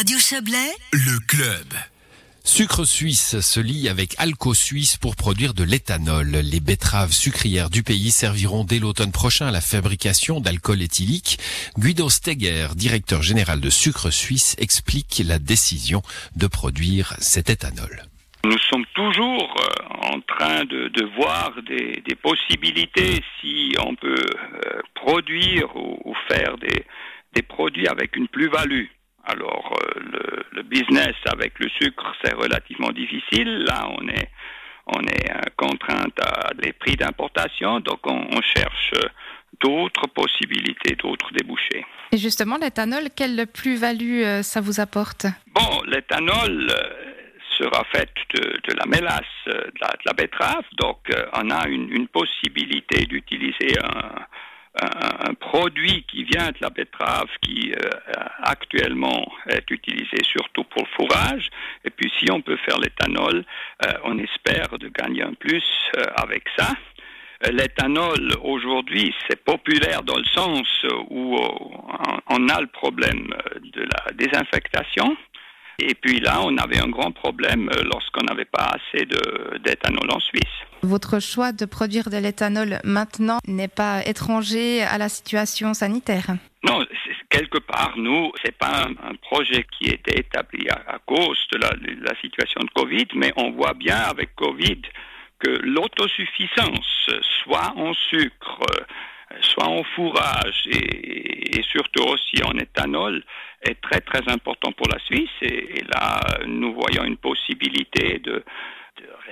Radio Chablais, le club. Sucre suisse se lie avec Alco Suisse pour produire de l'éthanol. Les betteraves sucrières du pays serviront dès l'automne prochain à la fabrication d'alcool éthylique. Guido Steger, directeur général de Sucre Suisse, explique la décision de produire cet éthanol. Nous sommes toujours euh, en train de, voir des, possibilités si on peut euh, produire ou, faire des produits avec une plus-value. Alors, euh, le, business avec le sucre, c'est relativement difficile. Là, on est, on est euh, contrainte à des prix d'importation, donc on, cherche euh, d'autres possibilités, d'autres débouchés. Et justement, l'éthanol, quelle plus-value ça vous apporte? Bon, l'éthanol sera fait de, la mélasse, de la, betterave, donc on a une, une possibilité d'utiliser un un, produit qui vient de la betterave qui euh, actuellement est utilisé surtout pour le fourrage. Et puis si on peut faire l'éthanol, euh, on espère de gagner un plus euh, avec ça. L'éthanol, aujourd'hui, c'est populaire dans le sens où on a le problème de la désinfectation. Et puis là, on avait un grand problème lorsqu'on n'avait pas assez d'éthanol en Suisse. Votre choix de produire de l'éthanol maintenant n'est pas étranger à la situation sanitaire Non, quelque part, nous, c'est pas un, projet qui était établi à, cause de la, situation de Covid, mais on voit bien avec Covid que l'autosuffisance, soit en sucre, soit en fourrage et, surtout aussi en éthanol, est très très important pour la Suisse. Et, là, nous voyons une possibilité de,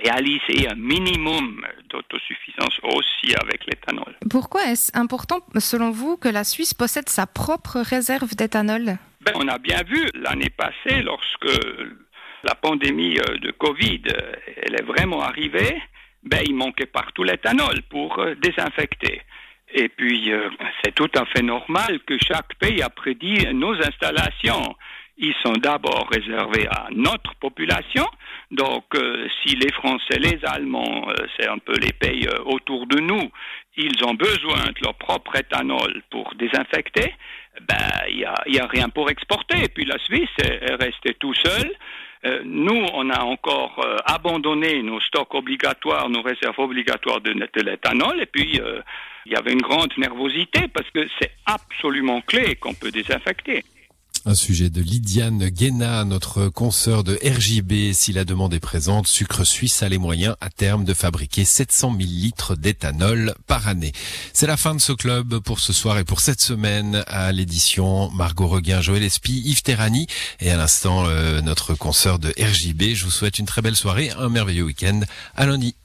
réaliser un minimum d'autosuffisance aussi avec l'éthanol. Pourquoi est-ce important, selon vous, que la Suisse possède sa propre réserve d'éthanol? Ben, On a bien vu l'année passée, lorsque la pandémie euh, de Covid euh, elle est vraiment arrivée, ben, il manquait partout l'éthanol pour euh, désinfecter. Et puis, c'est tout à fait normal que chaque pays a prédit nos installations. Ils sont d'abord réservés à notre population. Donc, euh, si les Français, les Allemands, euh, c'est un peu les pays autour de nous, ils ont besoin de leur propre éthanol pour désinfecter, ben, il n'y a, y a, rien pour exporter. Et puis, la Suisse est, restée tout seule. nous, on a encore abandonné nos stocks obligatoires, nos réserves obligatoires de, de l'éthanol, et puis il y avait une grande nervosité parce que c'est absolument clé qu'on peut désinfecter. Un sujet de Lydiane Guéna, notre consoeur de RJB. Si la demande est présente, Sucre Suisse a les moyens à terme de fabriquer 700 000 litres d'éthanol par année. C'est la fin de ce club pour ce soir et pour cette semaine à l'édition. Margot Reguin, Joël Espy, Yves Terrani et à l'instant euh, notre consoeur de RJB. Je vous souhaite une très belle soirée, un merveilleux week-end. À lundi.